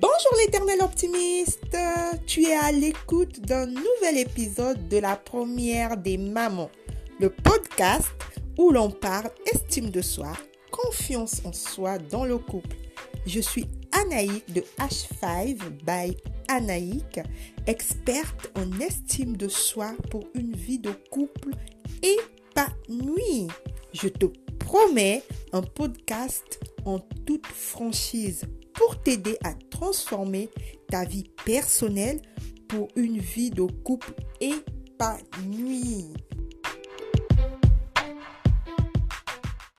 Bonjour l'éternel optimiste, tu es à l'écoute d'un nouvel épisode de la première des mamans, le podcast où l'on parle estime de soi, confiance en soi dans le couple. Je suis Anaïk de H5 by Anaïk, experte en estime de soi pour une vie de couple épanouie. Je te promets un podcast en toute franchise pour t'aider à transformer ta vie personnelle pour une vie de couple épanouie.